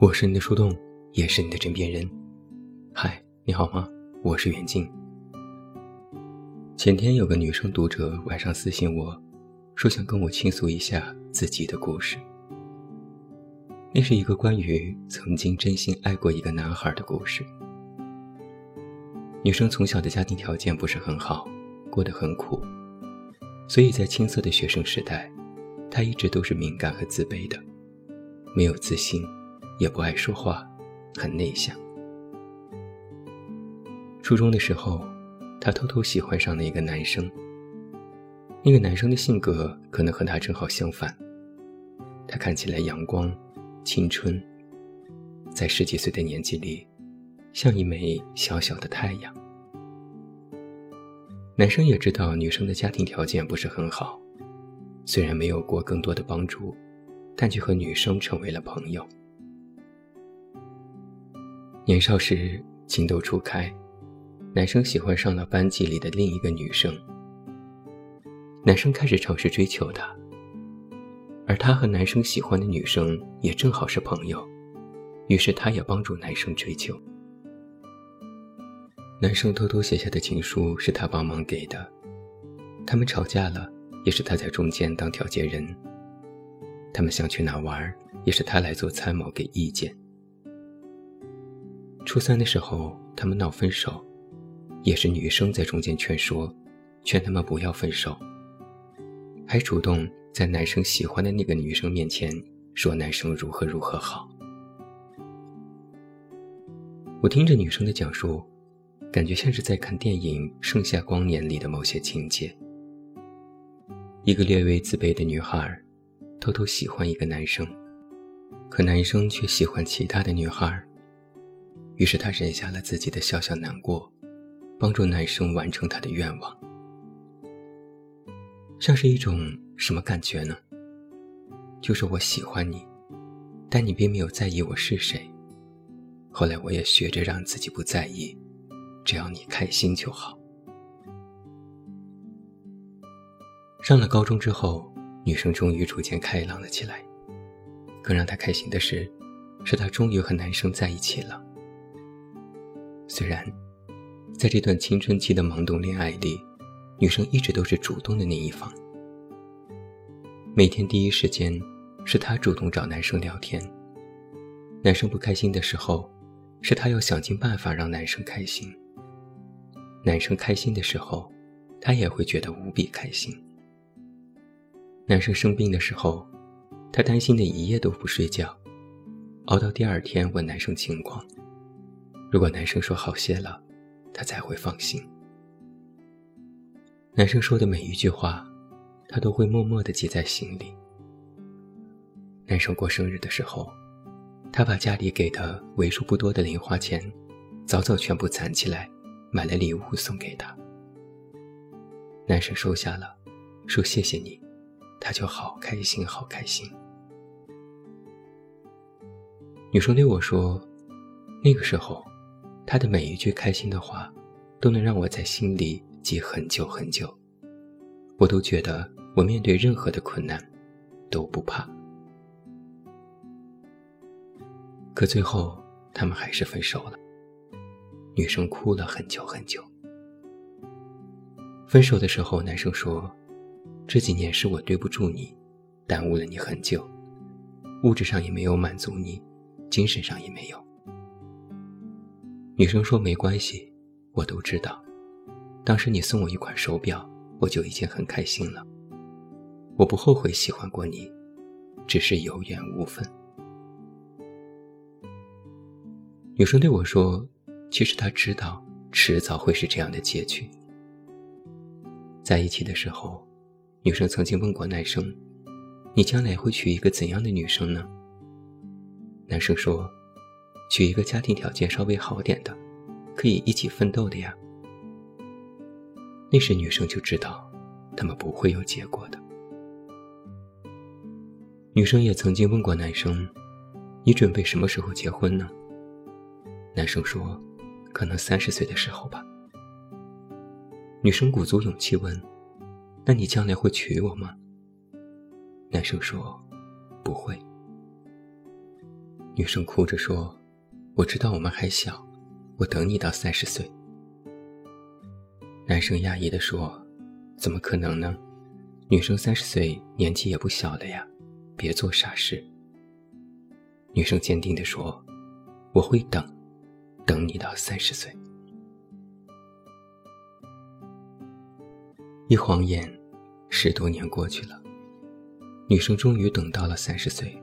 我是你的树洞，也是你的枕边人。嗨，你好吗？我是袁静。前天有个女生读者晚上私信我，说想跟我倾诉一下自己的故事。那是一个关于曾经真心爱过一个男孩的故事。女生从小的家庭条件不是很好，过得很苦，所以在青涩的学生时代，她一直都是敏感和自卑的，没有自信。也不爱说话，很内向。初中的时候，他偷偷喜欢上了一个男生。那个男生的性格可能和他正好相反，他看起来阳光、青春，在十几岁的年纪里，像一枚小小的太阳。男生也知道女生的家庭条件不是很好，虽然没有过更多的帮助，但却和女生成为了朋友。年少时情窦初开，男生喜欢上了班级里的另一个女生。男生开始尝试追求她，而她和男生喜欢的女生也正好是朋友，于是她也帮助男生追求。男生偷偷写下的情书是她帮忙给的，他们吵架了，也是她在中间当调解人。他们想去哪玩，也是她来做参谋给意见。初三的时候，他们闹分手，也是女生在中间劝说，劝他们不要分手，还主动在男生喜欢的那个女生面前说男生如何如何好。我听着女生的讲述，感觉像是在看电影《盛夏光年》里的某些情节。一个略微自卑的女孩，偷偷喜欢一个男生，可男生却喜欢其他的女孩。于是他忍下了自己的小小难过，帮助男生完成他的愿望。像是一种什么感觉呢？就是我喜欢你，但你并没有在意我是谁。后来我也学着让自己不在意，只要你开心就好。上了高中之后，女生终于逐渐开朗了起来。更让她开心的是，是她终于和男生在一起了。虽然，在这段青春期的懵懂恋爱里，女生一直都是主动的那一方。每天第一时间，是她主动找男生聊天。男生不开心的时候，是她要想尽办法让男生开心。男生开心的时候，她也会觉得无比开心。男生生病的时候，她担心的一夜都不睡觉，熬到第二天问男生情况。如果男生说好些了，她才会放心。男生说的每一句话，她都会默默地记在心里。男生过生日的时候，她把家里给的为数不多的零花钱，早早全部攒起来，买了礼物送给他。男生收下了，说谢谢你，他就好开心，好开心。女生对我说，那个时候。他的每一句开心的话，都能让我在心里记很久很久。我都觉得我面对任何的困难都不怕。可最后，他们还是分手了。女生哭了很久很久。分手的时候，男生说：“这几年是我对不住你，耽误了你很久，物质上也没有满足你，精神上也没有。”女生说：“没关系，我都知道。当时你送我一款手表，我就已经很开心了。我不后悔喜欢过你，只是有缘无分。”女生对我说：“其实她知道，迟早会是这样的结局。”在一起的时候，女生曾经问过男生：“你将来会娶一个怎样的女生呢？”男生说。娶一个家庭条件稍微好点的，可以一起奋斗的呀。那时女生就知道，他们不会有结果的。女生也曾经问过男生：“你准备什么时候结婚呢？”男生说：“可能三十岁的时候吧。”女生鼓足勇气问：“那你将来会娶我吗？”男生说：“不会。”女生哭着说：“我知道我们还小，我等你到三十岁。”男生讶异地说：“怎么可能呢？女生三十岁年纪也不小了呀，别做傻事。”女生坚定地说：“我会等，等你到三十岁。”一晃眼，十多年过去了，女生终于等到了三十岁。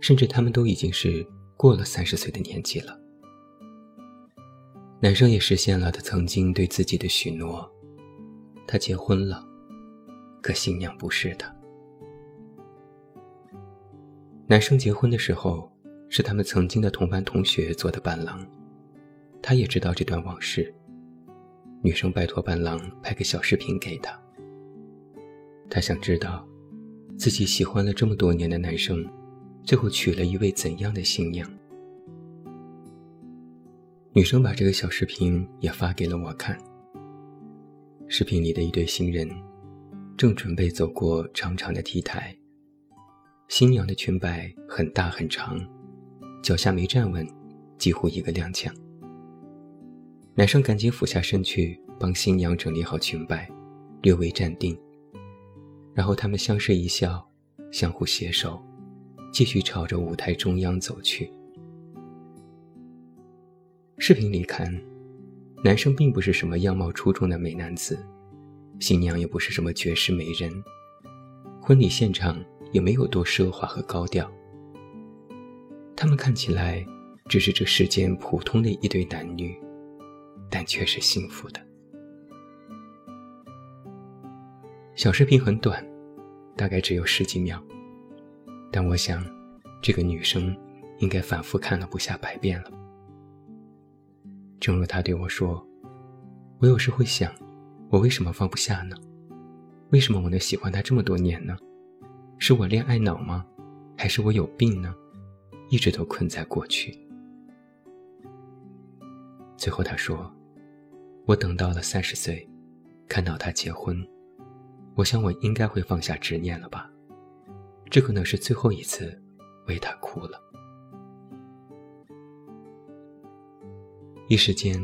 甚至他们都已经是过了三十岁的年纪了。男生也实现了他曾经对自己的许诺，他结婚了，可新娘不是他。男生结婚的时候是他们曾经的同班同学做的伴郎，他也知道这段往事。女生拜托伴郎拍个小视频给他，他想知道自己喜欢了这么多年的男生。最后娶了一位怎样的新娘？女生把这个小视频也发给了我看。视频里的一对新人，正准备走过长长的 T 台。新娘的裙摆很大很长，脚下没站稳，几乎一个踉跄。男生赶紧俯下身去帮新娘整理好裙摆，略微站定，然后他们相视一笑，相互携手。继续朝着舞台中央走去。视频里看，男生并不是什么样貌出众的美男子，新娘也不是什么绝世美人，婚礼现场也没有多奢华和高调。他们看起来只是这世间普通的一对男女，但却是幸福的。小视频很短，大概只有十几秒。但我想，这个女生应该反复看了不下百遍了。正如她对我说：“我有时会想，我为什么放不下呢？为什么我能喜欢他这么多年呢？是我恋爱脑吗？还是我有病呢？一直都困在过去。”最后她说：“我等到了三十岁，看到他结婚，我想我应该会放下执念了吧。”这可能是最后一次为他哭了。一时间，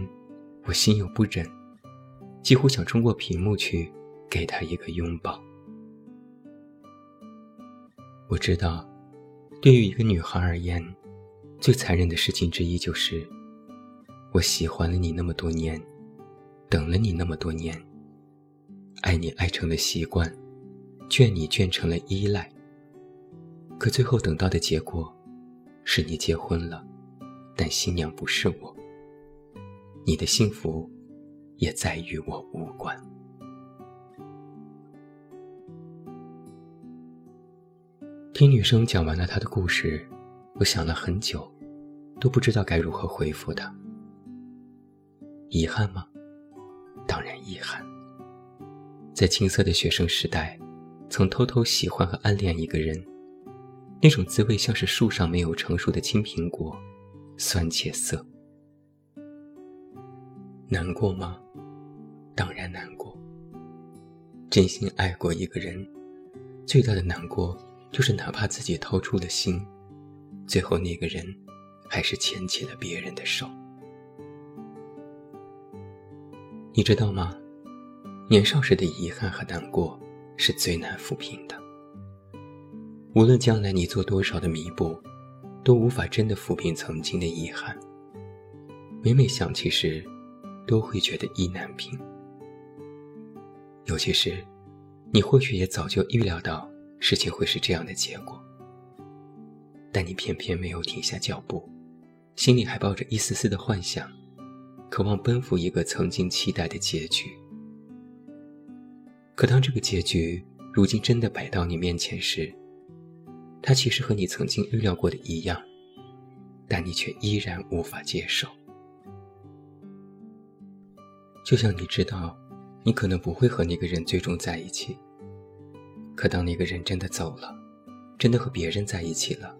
我心有不忍，几乎想冲过屏幕去给他一个拥抱。我知道，对于一个女孩而言，最残忍的事情之一就是，我喜欢了你那么多年，等了你那么多年，爱你爱成了习惯，倦你倦成了依赖。可最后等到的结果，是你结婚了，但新娘不是我。你的幸福，也再与我无关。听女生讲完了她的故事，我想了很久，都不知道该如何回复她。遗憾吗？当然遗憾。在青涩的学生时代，曾偷偷喜欢和暗恋一个人。那种滋味像是树上没有成熟的青苹果，酸且涩。难过吗？当然难过。真心爱过一个人，最大的难过就是哪怕自己掏出了心，最后那个人还是牵起了别人的手。你知道吗？年少时的遗憾和难过是最难抚平的。无论将来你做多少的弥补，都无法真的抚平曾经的遗憾。每每想起时，都会觉得意难平。尤其是，你或许也早就预料到事情会是这样的结果，但你偏偏没有停下脚步，心里还抱着一丝丝的幻想，渴望奔赴一个曾经期待的结局。可当这个结局如今真的摆到你面前时，他其实和你曾经预料过的一样，但你却依然无法接受。就像你知道，你可能不会和那个人最终在一起，可当那个人真的走了，真的和别人在一起了，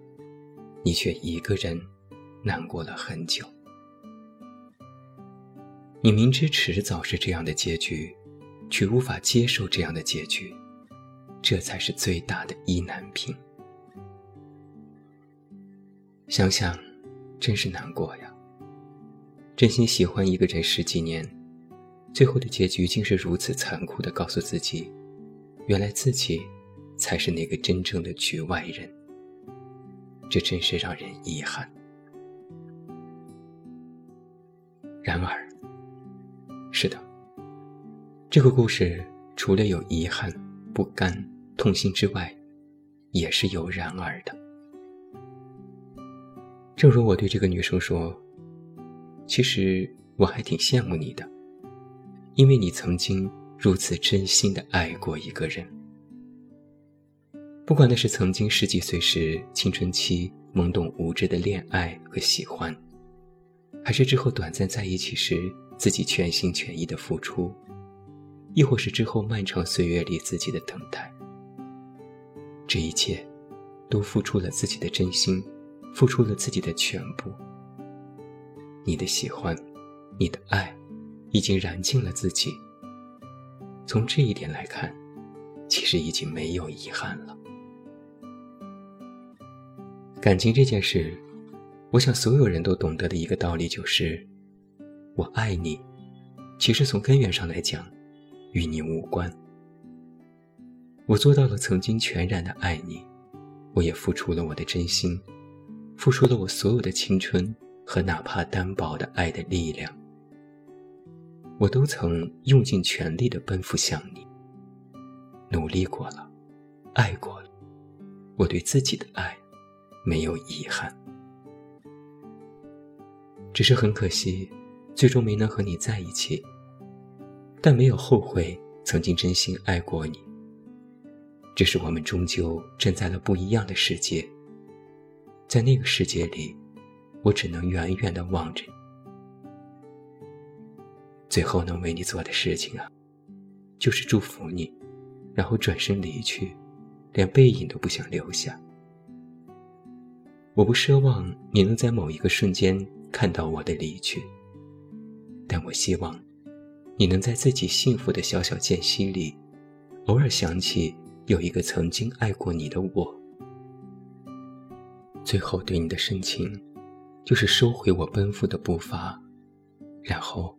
你却一个人难过了很久。你明知迟早是这样的结局，却无法接受这样的结局，这才是最大的意难平。想想，真是难过呀。真心喜欢一个人十几年，最后的结局竟是如此残酷的告诉自己，原来自己才是那个真正的局外人。这真是让人遗憾。然而，是的，这个故事除了有遗憾、不甘、痛心之外，也是有然而的。正如我对这个女生说。其实我还挺羡慕你的，因为你曾经如此真心的爱过一个人。不管那是曾经十几岁时青春期懵懂无知的恋爱和喜欢，还是之后短暂在一起时自己全心全意的付出，亦或是之后漫长岁月里自己的等待，这一切，都付出了自己的真心，付出了自己的全部。你的喜欢，你的爱，已经燃尽了自己。从这一点来看，其实已经没有遗憾了。感情这件事，我想所有人都懂得的一个道理就是：我爱你，其实从根源上来讲，与你无关。我做到了曾经全然的爱你，我也付出了我的真心，付出了我所有的青春。和哪怕单薄的爱的力量，我都曾用尽全力的奔赴向你。努力过了，爱过了，我对自己的爱没有遗憾，只是很可惜，最终没能和你在一起。但没有后悔曾经真心爱过你，只是我们终究站在了不一样的世界，在那个世界里。我只能远远地望着你，最后能为你做的事情啊，就是祝福你，然后转身离去，连背影都不想留下。我不奢望你能在某一个瞬间看到我的离去，但我希望你能在自己幸福的小小间隙里，偶尔想起有一个曾经爱过你的我，最后对你的深情。就是收回我奔赴的步伐，然后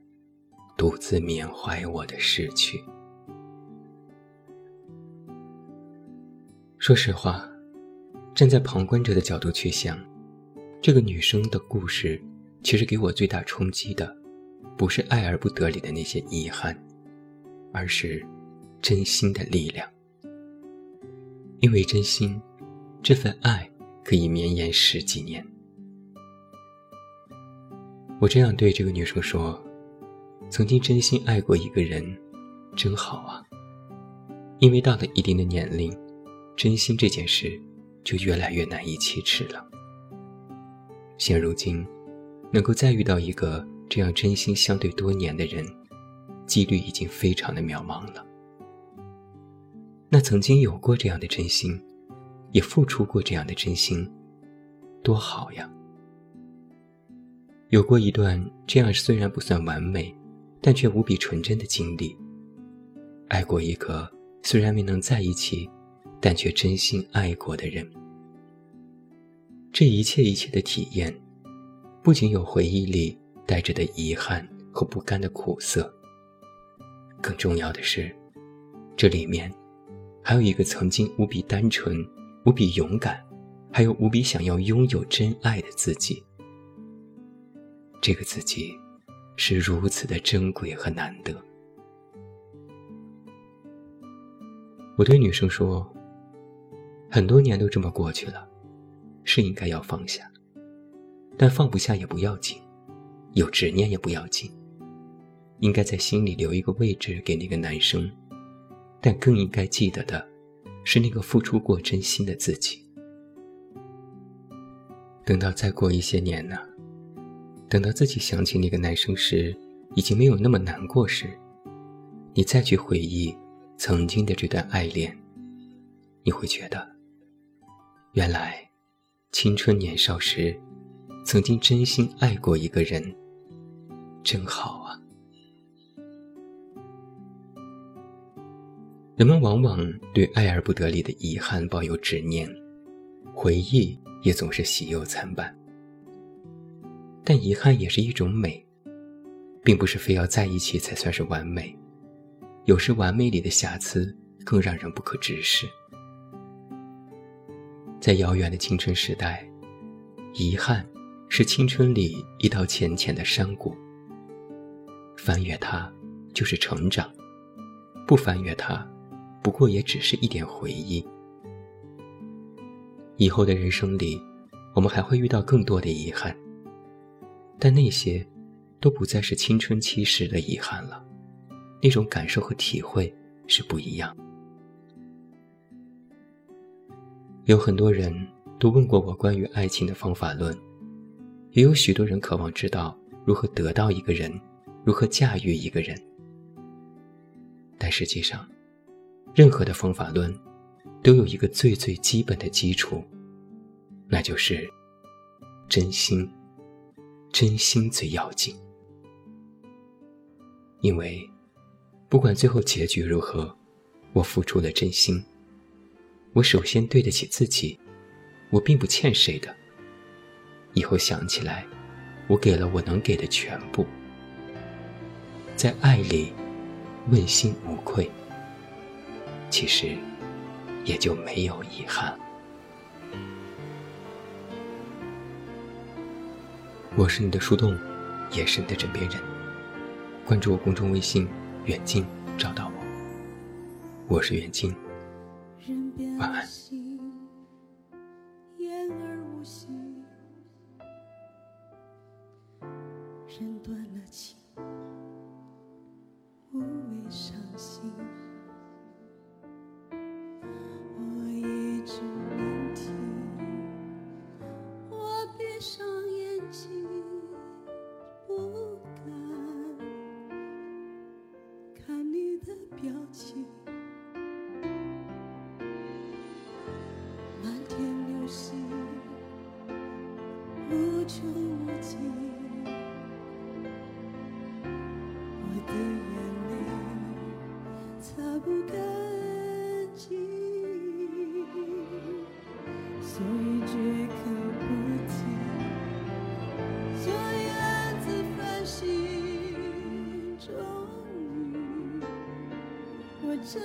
独自缅怀我的逝去。说实话，站在旁观者的角度去想，这个女生的故事，其实给我最大冲击的，不是爱而不得里的那些遗憾，而是真心的力量。因为真心，这份爱可以绵延十几年。我这样对这个女生说：“曾经真心爱过一个人，真好啊。因为到了一定的年龄，真心这件事就越来越难以启齿了。现如今，能够再遇到一个这样真心相对多年的人，几率已经非常的渺茫了。那曾经有过这样的真心，也付出过这样的真心，多好呀！”有过一段这样虽然不算完美，但却无比纯真的经历。爱过一个虽然没能在一起，但却真心爱过的人。这一切一切的体验，不仅有回忆里带着的遗憾和不甘的苦涩，更重要的是，这里面还有一个曾经无比单纯、无比勇敢，还有无比想要拥有真爱的自己。这个自己是如此的珍贵和难得。我对女生说：“很多年都这么过去了，是应该要放下，但放不下也不要紧，有执念也不要紧。应该在心里留一个位置给那个男生，但更应该记得的是那个付出过真心的自己。等到再过一些年呢？”等到自己想起那个男生时，已经没有那么难过时，你再去回忆曾经的这段爱恋，你会觉得，原来青春年少时曾经真心爱过一个人，真好啊！人们往往对爱而不得里的遗憾抱有执念，回忆也总是喜忧参半。但遗憾也是一种美，并不是非要在一起才算是完美。有时完美里的瑕疵更让人不可直视。在遥远的青春时代，遗憾是青春里一道浅浅的山谷。翻越它，就是成长；不翻越它，不过也只是一点回忆。以后的人生里，我们还会遇到更多的遗憾，但那些都不再是青春期时的遗憾了，那种感受和体会是不一样。有很多人都问过我关于爱情的方法论，也有许多人渴望知道如何得到一个人，如何驾驭一个人。但实际上，任何的方法论都有一个最最基本的基础，那就是真心。真心最要紧，因为不管最后结局如何，我付出了真心。我首先对得起自己，我并不欠谁的。以后想起来，我给了我能给的全部，在爱里问心无愧，其实也就没有遗憾。我是你的树洞，也是你的枕边人。关注我公众微信“远近”，找到我。我是远近。晚安。的眼泪擦不干净，所以绝口不提，所以暗自反省。终于，我真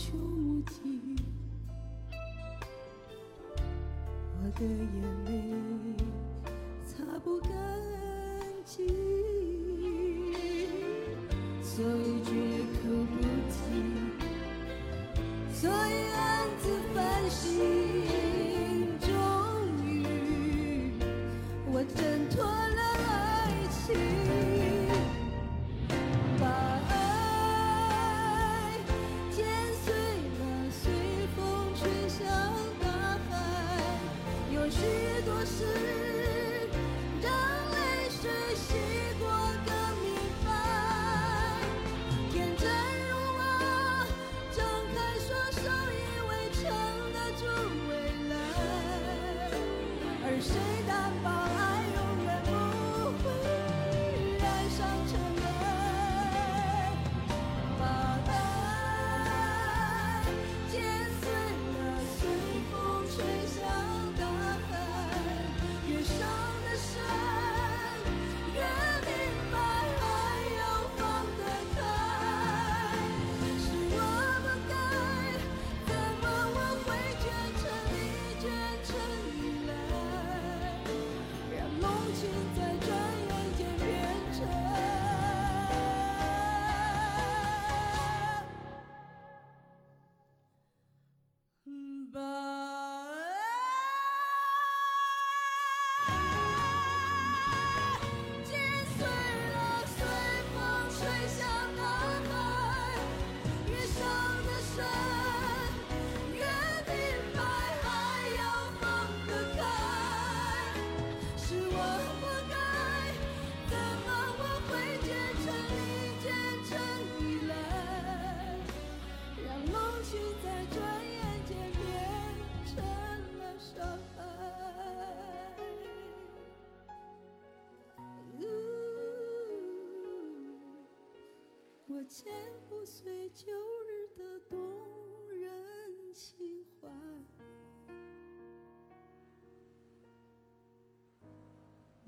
无穷无尽，我的眼泪擦不干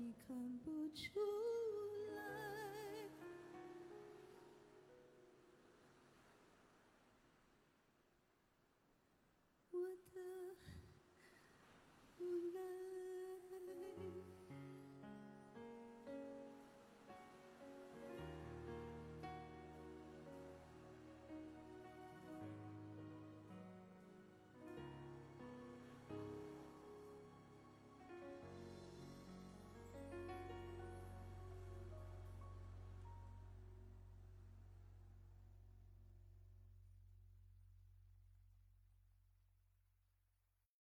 你看不出来。